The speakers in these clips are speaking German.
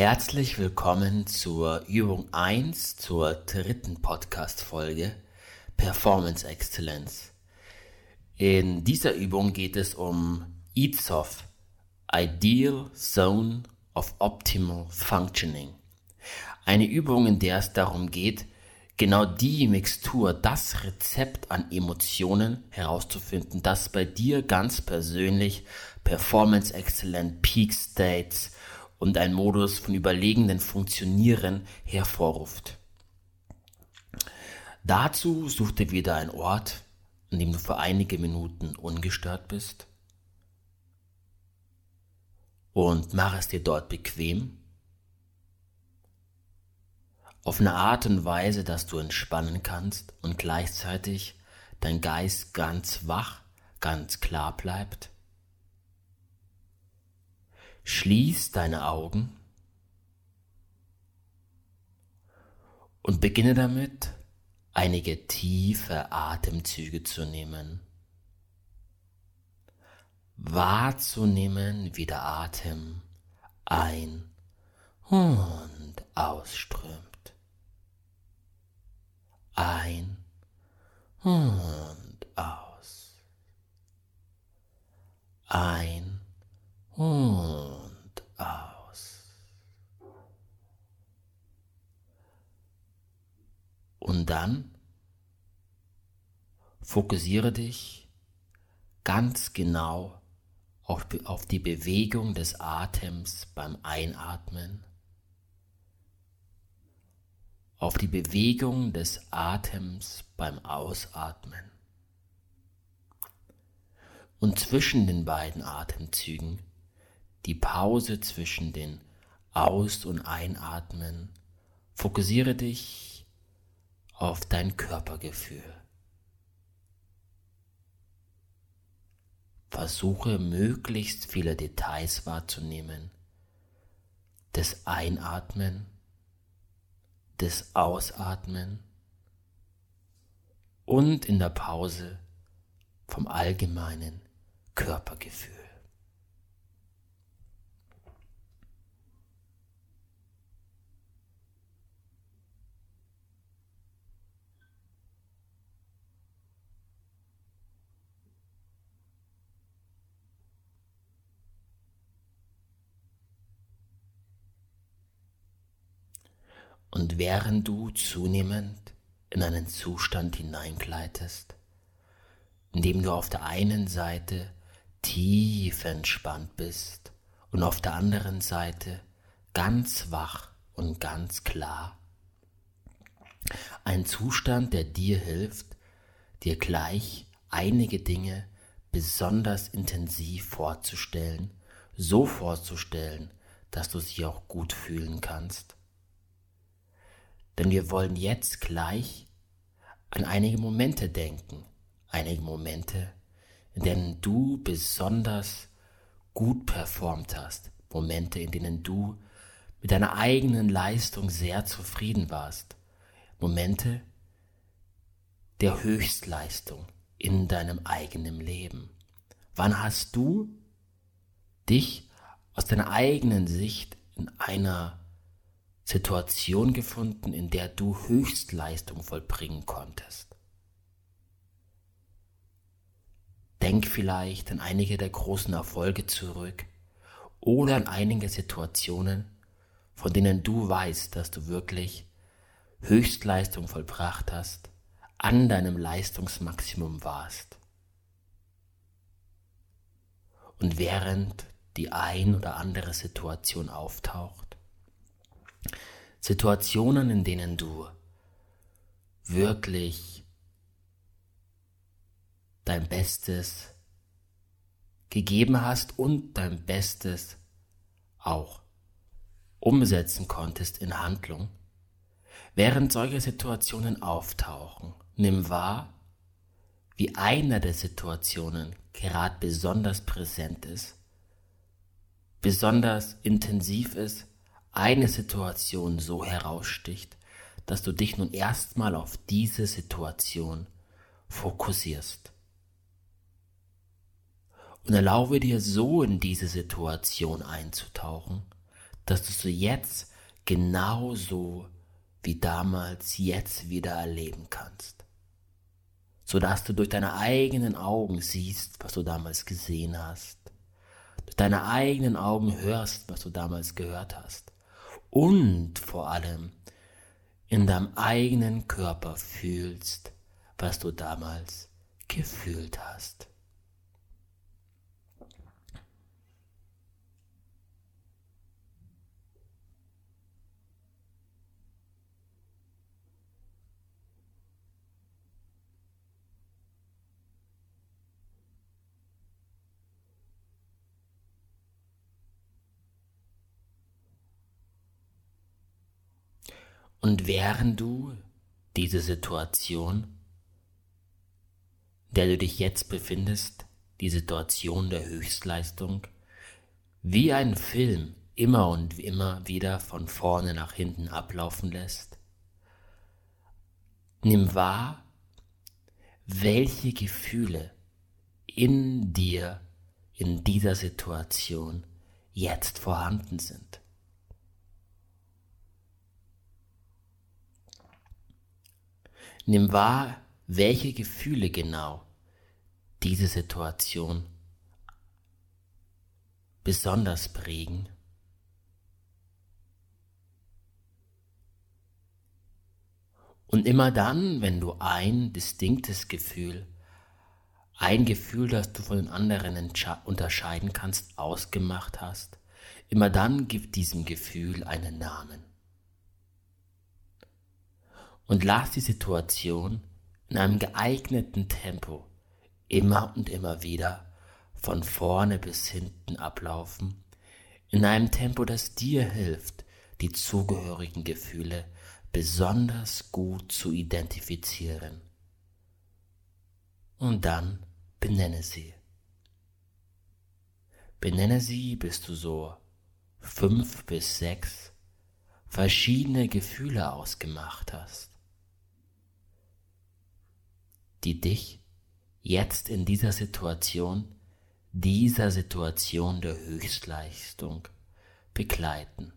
Herzlich willkommen zur Übung 1 zur dritten Podcast-Folge Performance Excellence. In dieser Übung geht es um IZOF, Ideal Zone of Optimal Functioning. Eine Übung, in der es darum geht, genau die Mixtur, das Rezept an Emotionen herauszufinden, das bei dir ganz persönlich Performance Excellent Peak States und ein Modus von überlegenen Funktionieren hervorruft. Dazu such dir wieder einen Ort, an dem du für einige Minuten ungestört bist und mach es dir dort bequem auf eine Art und Weise, dass du entspannen kannst und gleichzeitig dein Geist ganz wach, ganz klar bleibt. Schließ deine Augen und beginne damit, einige tiefe Atemzüge zu nehmen. Wahrzunehmen, wie der Atem ein und ausströmt ein und aus. Ein und aus. Und dann fokussiere dich ganz genau auf, auf die Bewegung des Atems beim Einatmen auf die Bewegung des Atems beim Ausatmen. Und zwischen den beiden Atemzügen die Pause zwischen den Aus- und Einatmen. Fokussiere dich auf dein Körpergefühl. Versuche möglichst viele Details wahrzunehmen. Das Einatmen des Ausatmen und in der Pause vom allgemeinen Körpergefühl. Und während du zunehmend in einen Zustand hineingleitest, in dem du auf der einen Seite tief entspannt bist und auf der anderen Seite ganz wach und ganz klar. Ein Zustand, der dir hilft, dir gleich einige Dinge besonders intensiv vorzustellen, so vorzustellen, dass du sie auch gut fühlen kannst denn wir wollen jetzt gleich an einige Momente denken, einige Momente, in denen du besonders gut performt hast, Momente, in denen du mit deiner eigenen Leistung sehr zufrieden warst, Momente der Höchstleistung in deinem eigenen Leben. Wann hast du dich aus deiner eigenen Sicht in einer Situation gefunden, in der du Höchstleistung vollbringen konntest. Denk vielleicht an einige der großen Erfolge zurück oder an einige Situationen, von denen du weißt, dass du wirklich Höchstleistung vollbracht hast, an deinem Leistungsmaximum warst. Und während die ein oder andere Situation auftaucht, Situationen, in denen du wirklich dein Bestes gegeben hast und dein Bestes auch umsetzen konntest in Handlung. Während solche Situationen auftauchen, nimm wahr, wie einer der Situationen gerade besonders präsent ist, besonders intensiv ist eine Situation so heraussticht, dass du dich nun erstmal auf diese Situation fokussierst. Und erlaube dir so in diese Situation einzutauchen, dass du es jetzt genauso wie damals jetzt wieder erleben kannst. Sodass du durch deine eigenen Augen siehst, was du damals gesehen hast. Durch deine eigenen Augen hörst, was du damals gehört hast. Und vor allem in deinem eigenen Körper fühlst, was du damals gefühlt hast. Und während du diese Situation, in der du dich jetzt befindest, die Situation der Höchstleistung, wie ein Film immer und immer wieder von vorne nach hinten ablaufen lässt, nimm wahr, welche Gefühle in dir in dieser Situation jetzt vorhanden sind. Nimm wahr, welche Gefühle genau diese Situation besonders prägen. Und immer dann, wenn du ein distinktes Gefühl, ein Gefühl, das du von den anderen unterscheiden kannst, ausgemacht hast, immer dann gib diesem Gefühl einen Namen und lass die Situation in einem geeigneten Tempo immer und immer wieder von vorne bis hinten ablaufen, in einem Tempo, das dir hilft, die zugehörigen Gefühle besonders gut zu identifizieren. Und dann benenne sie. Benenne sie, bis du so fünf bis sechs verschiedene Gefühle ausgemacht hast die dich jetzt in dieser Situation, dieser Situation der Höchstleistung begleiten.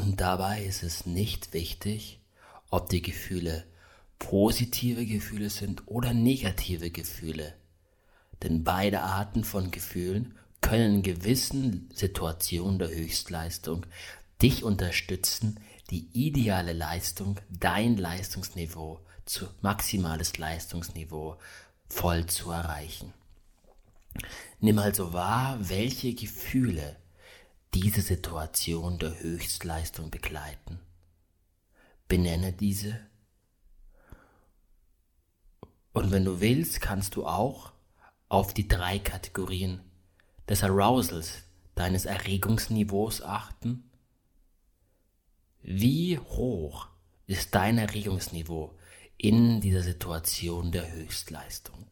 Und dabei ist es nicht wichtig, ob die Gefühle positive Gefühle sind oder negative Gefühle. Denn beide Arten von Gefühlen können in gewissen Situationen der Höchstleistung dich unterstützen, die ideale Leistung, dein Leistungsniveau zu maximales Leistungsniveau voll zu erreichen. Nimm also wahr, welche Gefühle diese Situation der Höchstleistung begleiten. Benenne diese. Und wenn du willst, kannst du auch auf die drei Kategorien des Arousals, deines Erregungsniveaus achten. Wie hoch ist dein Erregungsniveau in dieser Situation der Höchstleistung?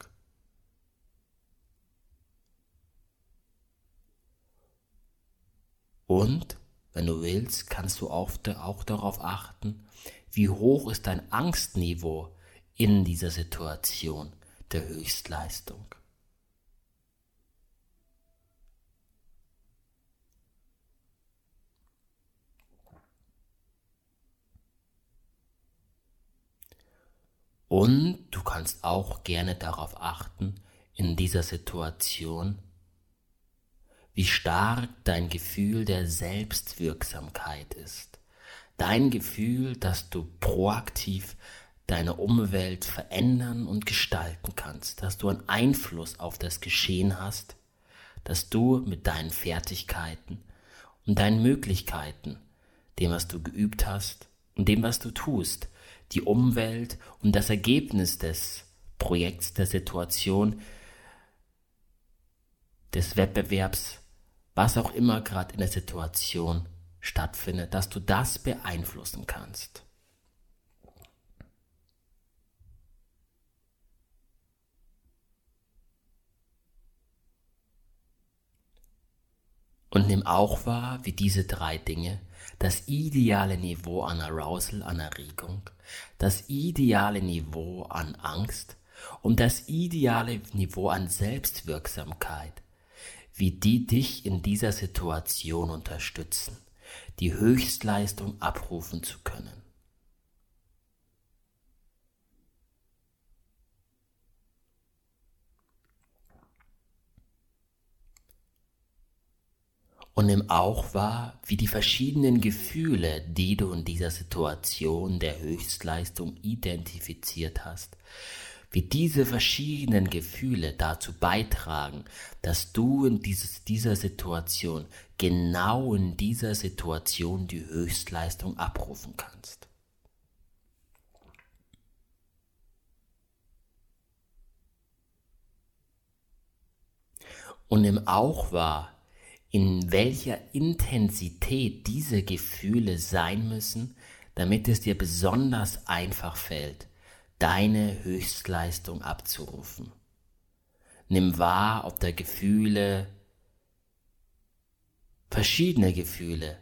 Und, wenn du willst, kannst du auch, auch darauf achten, wie hoch ist dein Angstniveau in dieser Situation der Höchstleistung. Und du kannst auch gerne darauf achten, in dieser Situation wie stark dein Gefühl der Selbstwirksamkeit ist. Dein Gefühl, dass du proaktiv deine Umwelt verändern und gestalten kannst, dass du einen Einfluss auf das Geschehen hast, dass du mit deinen Fertigkeiten und deinen Möglichkeiten, dem, was du geübt hast und dem, was du tust, die Umwelt und das Ergebnis des Projekts, der Situation, des Wettbewerbs, was auch immer gerade in der Situation stattfindet, dass du das beeinflussen kannst. Und nimm auch wahr, wie diese drei Dinge das ideale Niveau an Arousal, an Erregung, das ideale Niveau an Angst und das ideale Niveau an Selbstwirksamkeit, wie die dich in dieser Situation unterstützen, die Höchstleistung abrufen zu können. und nimm auch wahr, wie die verschiedenen Gefühle, die du in dieser Situation der Höchstleistung identifiziert hast, wie diese verschiedenen Gefühle dazu beitragen, dass du in dieses, dieser Situation, genau in dieser Situation die Höchstleistung abrufen kannst. Und nimm auch wahr, in welcher Intensität diese Gefühle sein müssen, damit es dir besonders einfach fällt, deine Höchstleistung abzurufen. Nimm wahr, ob da Gefühle, verschiedene Gefühle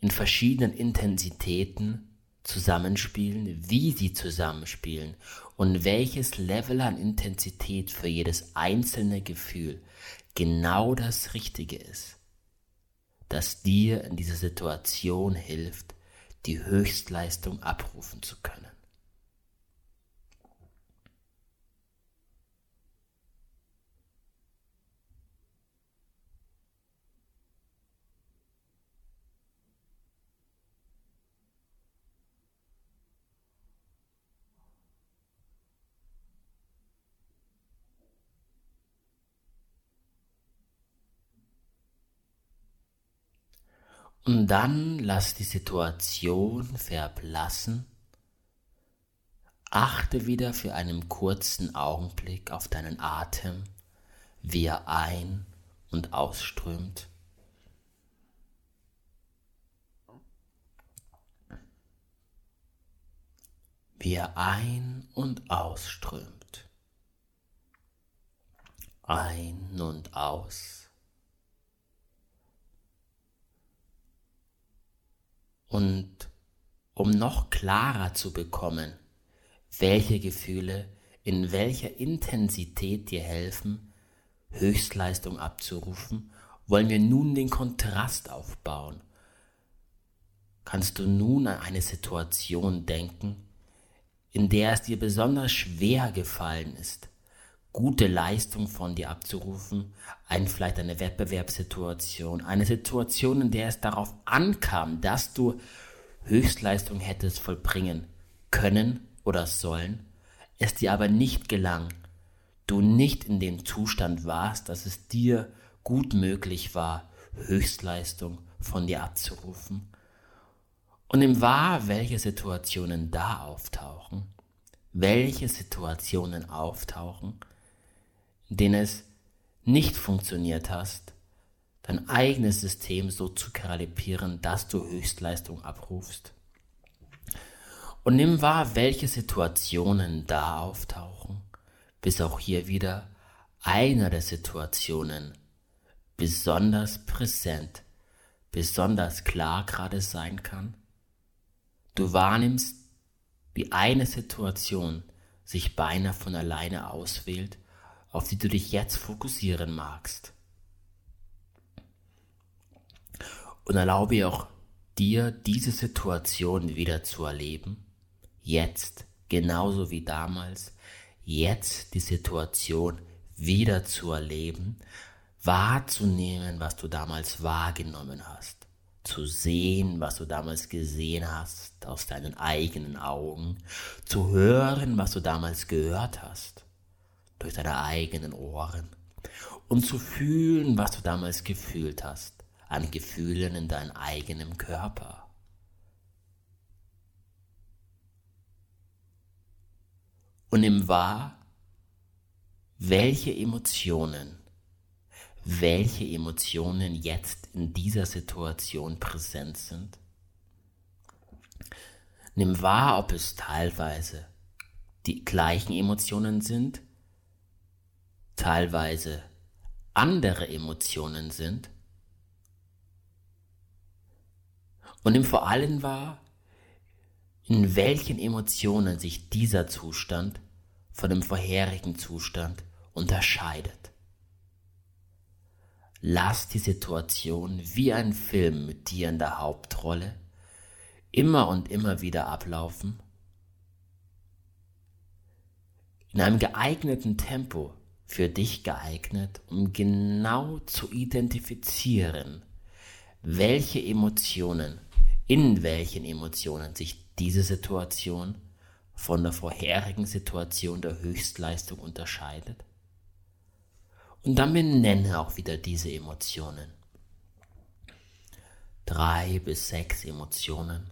in verschiedenen Intensitäten zusammenspielen, wie sie zusammenspielen und welches Level an Intensität für jedes einzelne Gefühl genau das Richtige ist das dir in dieser Situation hilft, die Höchstleistung abrufen zu können. Und dann lass die Situation verblassen. Achte wieder für einen kurzen Augenblick auf deinen Atem, wie er ein- und ausströmt. Wie er ein- und ausströmt. Ein und aus. Und um noch klarer zu bekommen, welche Gefühle in welcher Intensität dir helfen, Höchstleistung abzurufen, wollen wir nun den Kontrast aufbauen. Kannst du nun an eine Situation denken, in der es dir besonders schwer gefallen ist, gute Leistung von dir abzurufen, ein, vielleicht eine Wettbewerbssituation, eine Situation, in der es darauf ankam, dass du Höchstleistung hättest vollbringen können oder sollen, es dir aber nicht gelang, du nicht in dem Zustand warst, dass es dir gut möglich war, Höchstleistung von dir abzurufen. Und im Wahr, welche Situationen da auftauchen, welche Situationen auftauchen, denen es nicht funktioniert hast, dein eigenes System so zu kalibrieren, dass du Höchstleistung abrufst. Und nimm wahr, welche Situationen da auftauchen, bis auch hier wieder einer der Situationen besonders präsent, besonders klar gerade sein kann. Du wahrnimmst, wie eine Situation sich beinahe von alleine auswählt auf die du dich jetzt fokussieren magst. Und erlaube auch dir, diese Situation wieder zu erleben. Jetzt, genauso wie damals, jetzt die Situation wieder zu erleben, wahrzunehmen, was du damals wahrgenommen hast. zu sehen, was du damals gesehen hast aus deinen eigenen Augen, zu hören, was du damals gehört hast durch deine eigenen Ohren und zu fühlen, was du damals gefühlt hast an Gefühlen in deinem eigenen Körper. Und nimm wahr, welche Emotionen welche Emotionen jetzt in dieser Situation präsent sind. Nimm wahr, ob es teilweise die gleichen Emotionen sind, teilweise andere Emotionen sind. Und nimm vor allem wahr, in welchen Emotionen sich dieser Zustand von dem vorherigen Zustand unterscheidet. Lass die Situation wie ein Film mit dir in der Hauptrolle immer und immer wieder ablaufen. In einem geeigneten Tempo, für dich geeignet, um genau zu identifizieren, welche Emotionen, in welchen Emotionen sich diese Situation von der vorherigen Situation der Höchstleistung unterscheidet und dann benenne auch wieder diese Emotionen. Drei bis sechs Emotionen,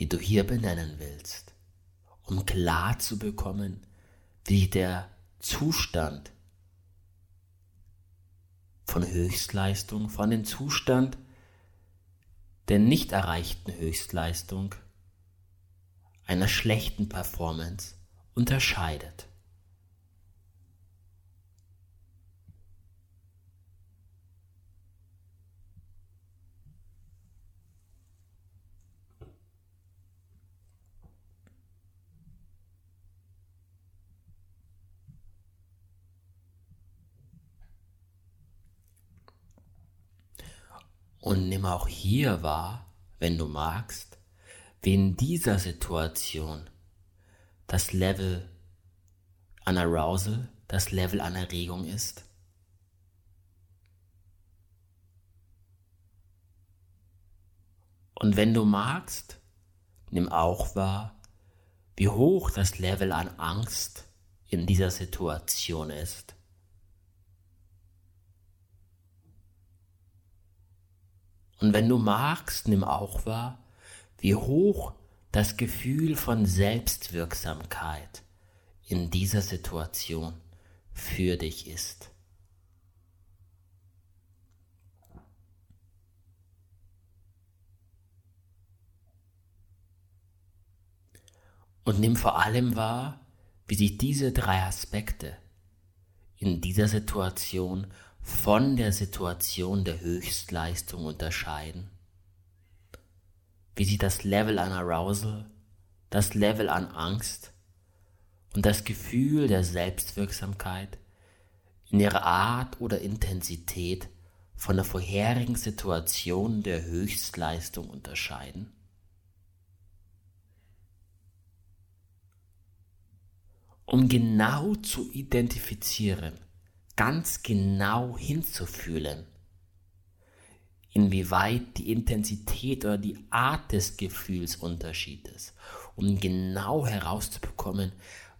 die du hier benennen willst, um klar zu bekommen, wie der Zustand von Höchstleistung, von dem Zustand der nicht erreichten Höchstleistung, einer schlechten Performance unterscheidet. Und nimm auch hier wahr, wenn du magst, wie in dieser Situation das Level an Arousal, das Level an Erregung ist. Und wenn du magst, nimm auch wahr, wie hoch das Level an Angst in dieser Situation ist. Und wenn du magst, nimm auch wahr, wie hoch das Gefühl von Selbstwirksamkeit in dieser Situation für dich ist. Und nimm vor allem wahr, wie sich diese drei Aspekte in dieser Situation von der Situation der Höchstleistung unterscheiden? Wie sie das Level an Arousal, das Level an Angst und das Gefühl der Selbstwirksamkeit in ihrer Art oder Intensität von der vorherigen Situation der Höchstleistung unterscheiden? Um genau zu identifizieren, ganz genau hinzufühlen, inwieweit die Intensität oder die Art des Gefühls Unterschied ist, um genau herauszubekommen,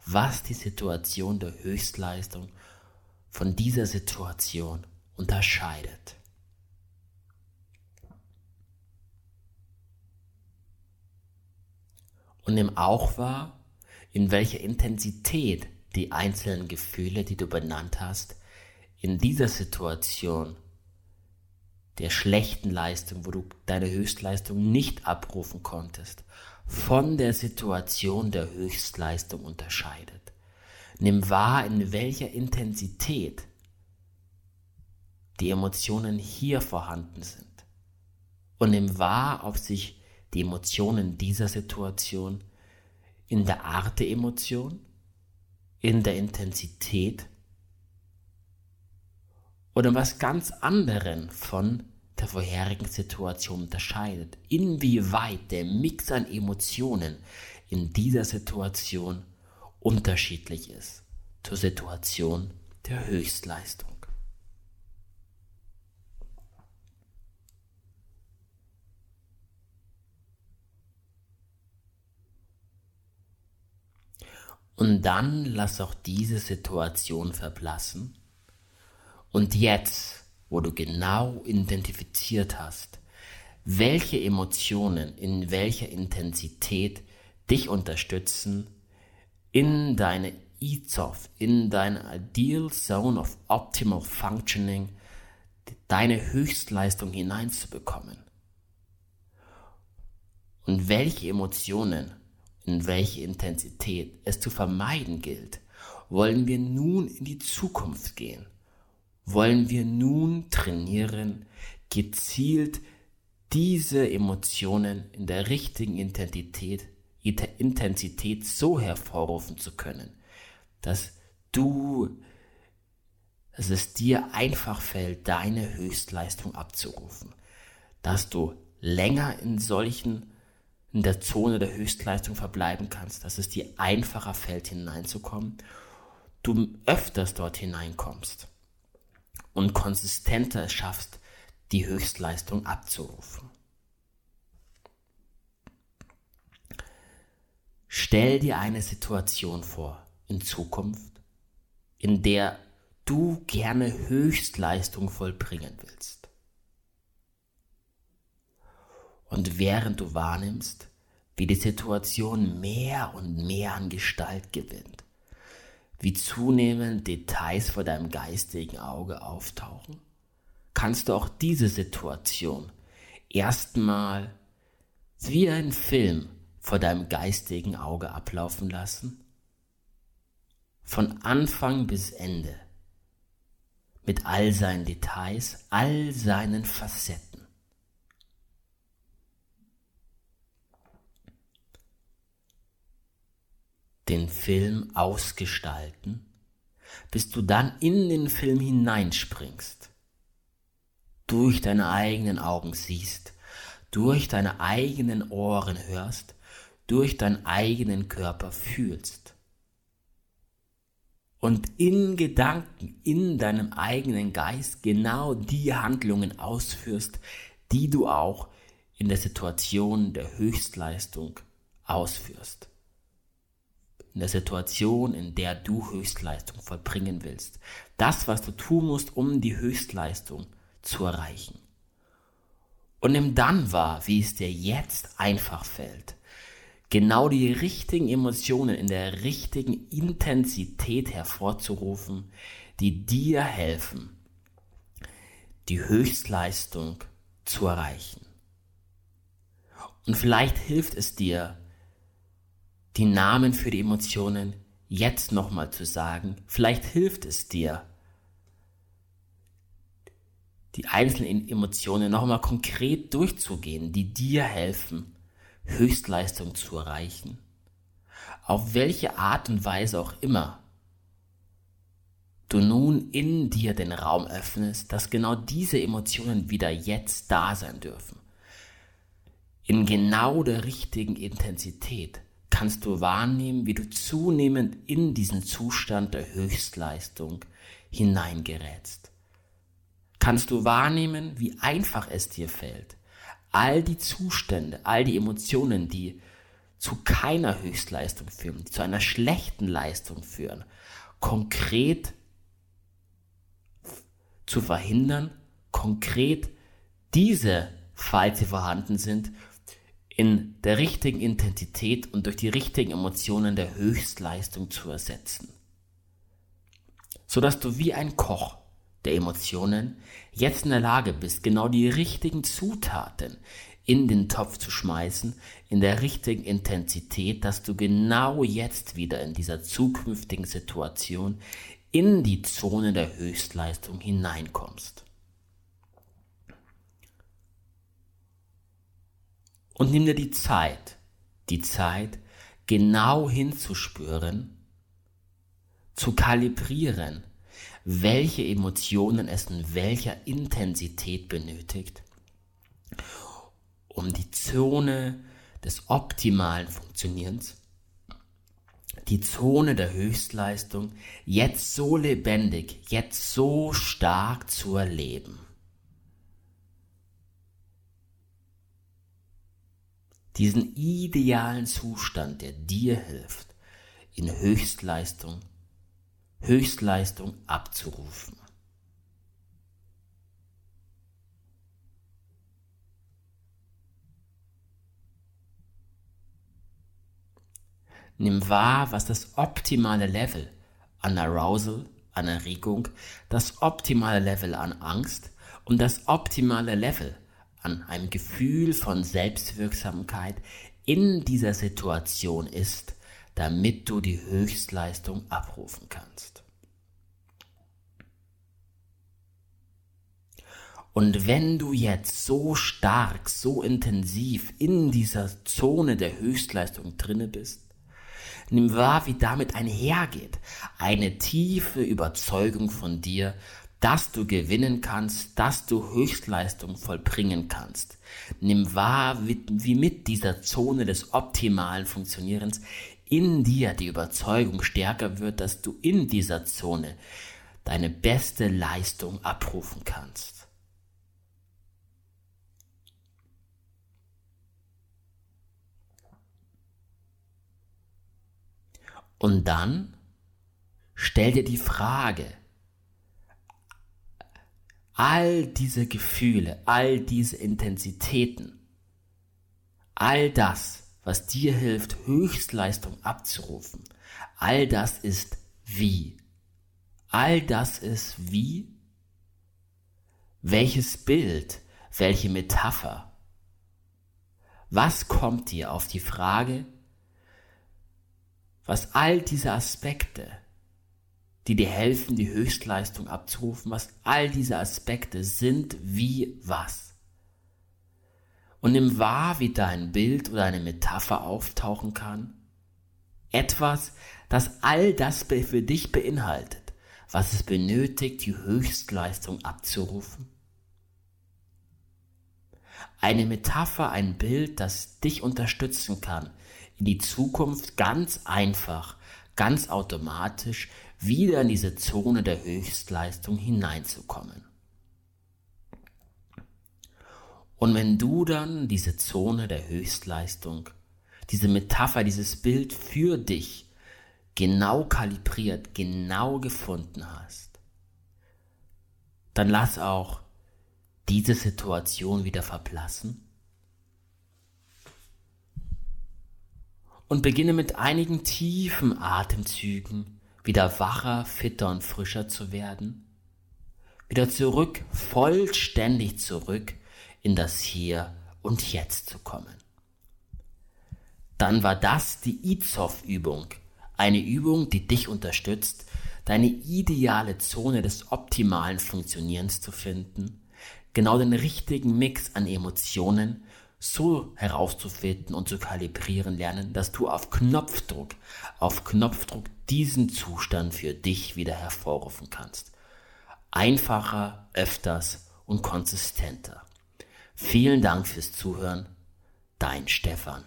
was die Situation der Höchstleistung von dieser Situation unterscheidet. Und nimm auch wahr, in welcher Intensität die einzelnen Gefühle, die du benannt hast, in dieser Situation der schlechten Leistung, wo du deine Höchstleistung nicht abrufen konntest, von der Situation der Höchstleistung unterscheidet. Nimm wahr, in welcher Intensität die Emotionen hier vorhanden sind. Und nimm wahr, ob sich die Emotionen dieser Situation in der Art der Emotion, in der Intensität oder was ganz anderen von der vorherigen Situation unterscheidet, inwieweit der Mix an Emotionen in dieser Situation unterschiedlich ist zur Situation der Höchstleistung. Und dann lass auch diese Situation verblassen und jetzt, wo du genau identifiziert hast, welche Emotionen in welcher Intensität dich unterstützen, in deine EZOF, in deine Ideal Zone of Optimal Functioning, deine Höchstleistung hineinzubekommen. Und welche Emotionen, in welche Intensität es zu vermeiden gilt, wollen wir nun in die Zukunft gehen. Wollen wir nun trainieren, gezielt diese Emotionen in der richtigen Intensität, Intensität so hervorrufen zu können, dass du, dass es dir einfach fällt, deine Höchstleistung abzurufen, dass du länger in solchen, in der Zone der Höchstleistung verbleiben kannst, dass es dir einfacher fällt, hineinzukommen, du öfters dort hineinkommst und konsistenter es schaffst, die Höchstleistung abzurufen. Stell dir eine Situation vor in Zukunft, in der du gerne Höchstleistung vollbringen willst. Und während du wahrnimmst, wie die Situation mehr und mehr an Gestalt gewinnt, wie zunehmend Details vor deinem geistigen Auge auftauchen, kannst du auch diese Situation erstmal wie ein Film vor deinem geistigen Auge ablaufen lassen? Von Anfang bis Ende. Mit all seinen Details, all seinen Facetten. Den Film ausgestalten, bis du dann in den Film hineinspringst durch deine eigenen Augen siehst, durch deine eigenen Ohren hörst, durch deinen eigenen Körper fühlst. Und in Gedanken, in deinem eigenen Geist genau die Handlungen ausführst, die du auch in der Situation der Höchstleistung ausführst. In der Situation, in der du Höchstleistung vollbringen willst. Das, was du tun musst, um die Höchstleistung zu erreichen. Und nimm dann wahr, wie es dir jetzt einfach fällt, genau die richtigen Emotionen in der richtigen Intensität hervorzurufen, die dir helfen, die Höchstleistung zu erreichen. Und vielleicht hilft es dir, die Namen für die Emotionen jetzt nochmal zu sagen. Vielleicht hilft es dir, die einzelnen Emotionen nochmal konkret durchzugehen, die dir helfen, Höchstleistung zu erreichen. Auf welche Art und Weise auch immer du nun in dir den Raum öffnest, dass genau diese Emotionen wieder jetzt da sein dürfen. In genau der richtigen Intensität kannst du wahrnehmen, wie du zunehmend in diesen Zustand der Höchstleistung hineingerätst. Kannst du wahrnehmen, wie einfach es dir fällt, all die Zustände, all die Emotionen, die zu keiner Höchstleistung führen, die zu einer schlechten Leistung führen, konkret zu verhindern, konkret diese, falls sie vorhanden sind, in der richtigen Intensität und durch die richtigen Emotionen der Höchstleistung zu ersetzen. Sodass du wie ein Koch der Emotionen jetzt in der Lage bist, genau die richtigen Zutaten in den Topf zu schmeißen, in der richtigen Intensität, dass du genau jetzt wieder in dieser zukünftigen Situation in die Zone der Höchstleistung hineinkommst. Und nimm dir die Zeit, die Zeit, genau hinzuspüren, zu kalibrieren, welche Emotionen es in welcher Intensität benötigt, um die Zone des optimalen Funktionierens, die Zone der Höchstleistung jetzt so lebendig, jetzt so stark zu erleben. Diesen idealen Zustand, der dir hilft, in Höchstleistung, Höchstleistung abzurufen. Nimm wahr, was das optimale Level an Arousal, an Erregung, das optimale Level an Angst und das optimale Level an einem Gefühl von Selbstwirksamkeit in dieser Situation ist, damit du die Höchstleistung abrufen kannst. Und wenn du jetzt so stark, so intensiv in dieser Zone der Höchstleistung drinne bist, nimm wahr, wie damit einhergeht. Eine tiefe Überzeugung von dir, dass du gewinnen kannst, dass du Höchstleistung vollbringen kannst. Nimm wahr, wie, wie mit dieser Zone des optimalen Funktionierens in dir die Überzeugung stärker wird, dass du in dieser Zone deine beste Leistung abrufen kannst. Und dann stell dir die Frage, all diese Gefühle, all diese Intensitäten, all das, was dir hilft, Höchstleistung abzurufen, all das ist wie. All das ist wie. Welches Bild, welche Metapher? Was kommt dir auf die Frage, was all diese Aspekte, die dir helfen, die Höchstleistung abzurufen, was all diese Aspekte sind wie was. Und nimm wahr, wie dein Bild oder eine Metapher auftauchen kann. Etwas, das all das für dich beinhaltet, was es benötigt, die Höchstleistung abzurufen. Eine Metapher, ein Bild, das dich unterstützen kann, in die Zukunft ganz einfach, ganz automatisch wieder in diese Zone der Höchstleistung hineinzukommen. Und wenn du dann diese Zone der Höchstleistung, diese Metapher, dieses Bild für dich genau kalibriert, genau gefunden hast, dann lass auch diese Situation wieder verblassen und beginne mit einigen tiefen Atemzügen wieder wacher, fitter und frischer zu werden, wieder zurück, vollständig zurück in das Hier und Jetzt zu kommen. Dann war das die Izov-Übung, eine Übung, die dich unterstützt, deine ideale Zone des optimalen Funktionierens zu finden, genau den richtigen Mix an Emotionen so herauszufinden und zu kalibrieren lernen, dass du auf Knopfdruck, auf Knopfdruck diesen Zustand für dich wieder hervorrufen kannst. Einfacher, öfters und konsistenter. Vielen Dank fürs Zuhören. Dein Stefan.